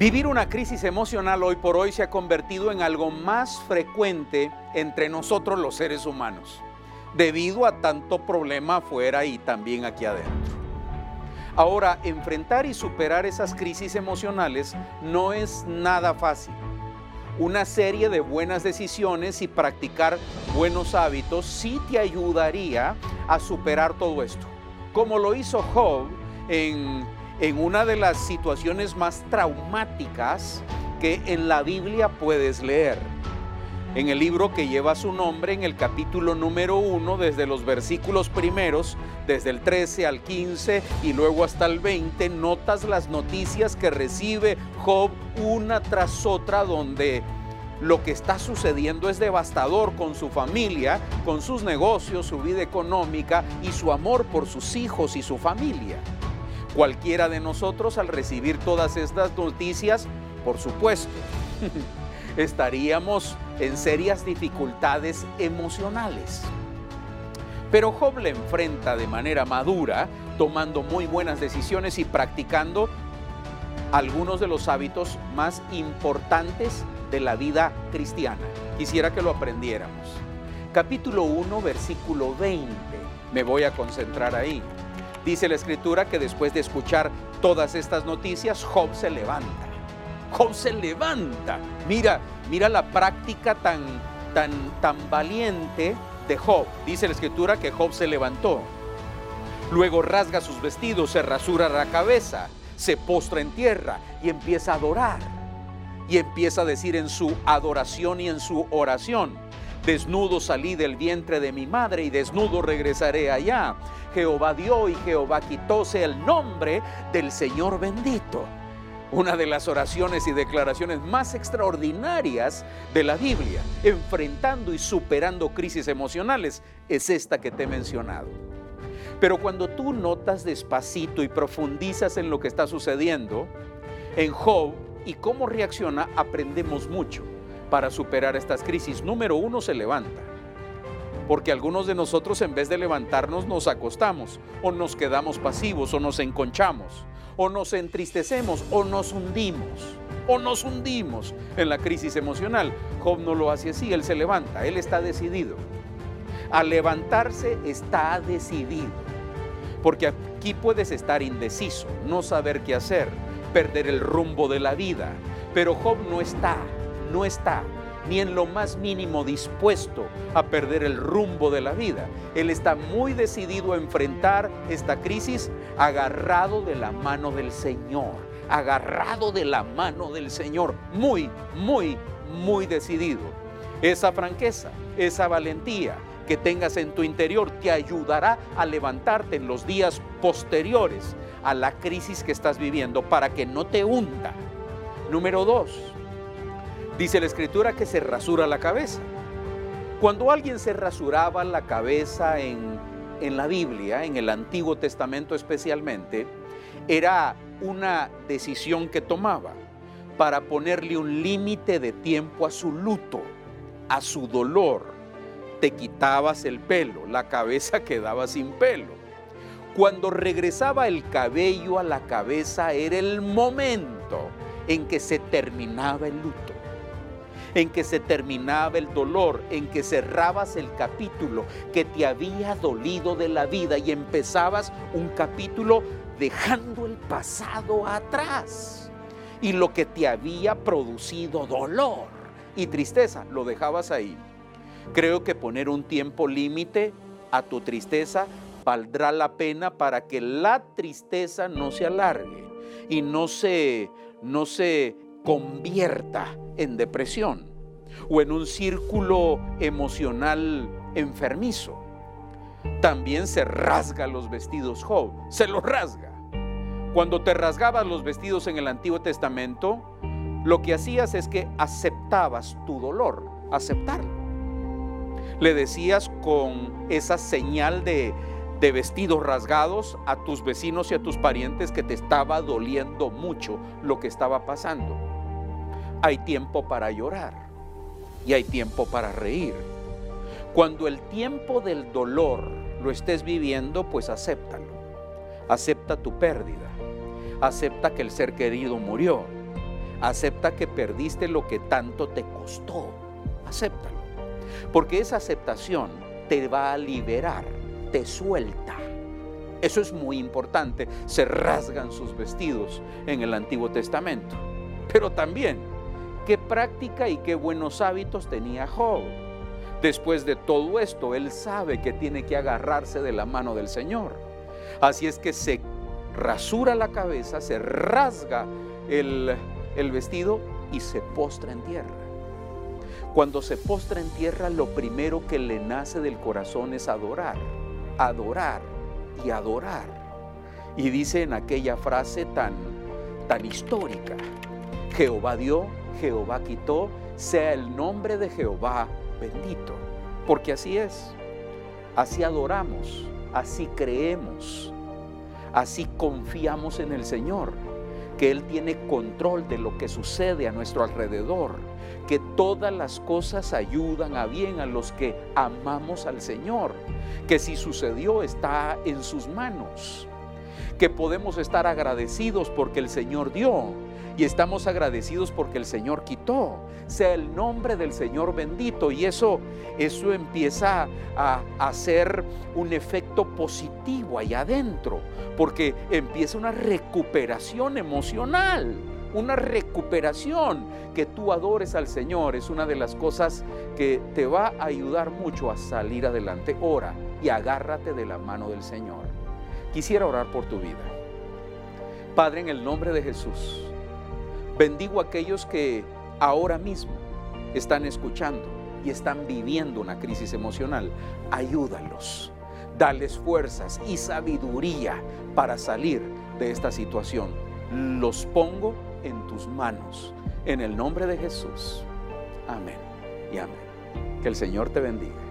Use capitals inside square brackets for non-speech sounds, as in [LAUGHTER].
Vivir una crisis emocional hoy por hoy se ha convertido en algo más frecuente entre nosotros los seres humanos, debido a tanto problema afuera y también aquí adentro. Ahora, enfrentar y superar esas crisis emocionales no es nada fácil. Una serie de buenas decisiones y practicar buenos hábitos sí te ayudaría a superar todo esto, como lo hizo Job en en una de las situaciones más traumáticas que en la Biblia puedes leer. En el libro que lleva su nombre, en el capítulo número 1, desde los versículos primeros, desde el 13 al 15 y luego hasta el 20, notas las noticias que recibe Job una tras otra donde lo que está sucediendo es devastador con su familia, con sus negocios, su vida económica y su amor por sus hijos y su familia. Cualquiera de nosotros al recibir todas estas noticias, por supuesto, [LAUGHS] estaríamos en serias dificultades emocionales. Pero Job le enfrenta de manera madura, tomando muy buenas decisiones y practicando algunos de los hábitos más importantes de la vida cristiana. Quisiera que lo aprendiéramos. Capítulo 1, versículo 20. Me voy a concentrar ahí. Dice la escritura que después de escuchar todas estas noticias, Job se levanta. Job se levanta. Mira, mira la práctica tan, tan, tan valiente de Job. Dice la escritura que Job se levantó. Luego rasga sus vestidos, se rasura la cabeza, se postra en tierra y empieza a adorar. Y empieza a decir en su adoración y en su oración, desnudo salí del vientre de mi madre y desnudo regresaré allá. Jehová dio y Jehová quitóse el nombre del Señor bendito. Una de las oraciones y declaraciones más extraordinarias de la Biblia, enfrentando y superando crisis emocionales, es esta que te he mencionado. Pero cuando tú notas despacito y profundizas en lo que está sucediendo, en Job y cómo reacciona, aprendemos mucho para superar estas crisis. Número uno, se levanta porque algunos de nosotros en vez de levantarnos nos acostamos o nos quedamos pasivos o nos enconchamos o nos entristecemos o nos hundimos o nos hundimos en la crisis emocional. Job no lo hace así, él se levanta, él está decidido. Al levantarse está decidido, porque aquí puedes estar indeciso, no saber qué hacer, perder el rumbo de la vida, pero Job no está, no está ni en lo más mínimo dispuesto a perder el rumbo de la vida. Él está muy decidido a enfrentar esta crisis agarrado de la mano del Señor, agarrado de la mano del Señor, muy, muy, muy decidido. Esa franqueza, esa valentía que tengas en tu interior te ayudará a levantarte en los días posteriores a la crisis que estás viviendo para que no te hunda. Número dos, Dice la escritura que se rasura la cabeza. Cuando alguien se rasuraba la cabeza en, en la Biblia, en el Antiguo Testamento especialmente, era una decisión que tomaba para ponerle un límite de tiempo a su luto, a su dolor. Te quitabas el pelo, la cabeza [LAUGHS] quedaba sin pelo. Cuando regresaba el cabello a la cabeza era el momento en que se terminaba el luto en que se terminaba el dolor, en que cerrabas el capítulo que te había dolido de la vida y empezabas un capítulo dejando el pasado atrás y lo que te había producido dolor y tristeza, lo dejabas ahí. Creo que poner un tiempo límite a tu tristeza valdrá la pena para que la tristeza no se alargue y no se, no se convierta en depresión o en un círculo emocional enfermizo. También se rasga los vestidos Job, se los rasga. Cuando te rasgabas los vestidos en el Antiguo Testamento, lo que hacías es que aceptabas tu dolor, aceptarlo. Le decías con esa señal de, de vestidos rasgados a tus vecinos y a tus parientes que te estaba doliendo mucho lo que estaba pasando hay tiempo para llorar y hay tiempo para reír. Cuando el tiempo del dolor lo estés viviendo, pues acéptalo. Acepta tu pérdida. Acepta que el ser querido murió. Acepta que perdiste lo que tanto te costó. Acéptalo. Porque esa aceptación te va a liberar, te suelta. Eso es muy importante. Se rasgan sus vestidos en el Antiguo Testamento. Pero también, qué práctica y qué buenos hábitos tenía Job. Después de todo esto, él sabe que tiene que agarrarse de la mano del Señor. Así es que se rasura la cabeza, se rasga el, vestido y se postra en tierra. Cuando se postra en tierra, lo primero que le nace del corazón es adorar, adorar y adorar. Y dice en aquella frase tan, tan histórica, Jehová dio, Jehová quitó, sea el nombre de Jehová bendito. Porque así es, así adoramos, así creemos, así confiamos en el Señor, que Él tiene control de lo que sucede a nuestro alrededor, que todas las cosas ayudan a bien a los que amamos al Señor, que si sucedió está en sus manos, que podemos estar agradecidos porque el Señor dio y estamos agradecidos porque el Señor quitó. Sea el nombre del Señor bendito y eso eso empieza a hacer un efecto positivo ahí adentro, porque empieza una recuperación emocional una recuperación. Que tú adores al Señor es una de las cosas que te va a ayudar mucho a salir adelante. Ora y agárrate de la mano del Señor. Quisiera orar por tu vida. Padre, en el nombre de Jesús, bendigo a aquellos que ahora mismo están escuchando y están viviendo una crisis emocional. Ayúdalos, dales fuerzas y sabiduría para salir de esta situación. Los pongo en tus manos. En el nombre de Jesús. Amén y amén. Que el Señor te bendiga.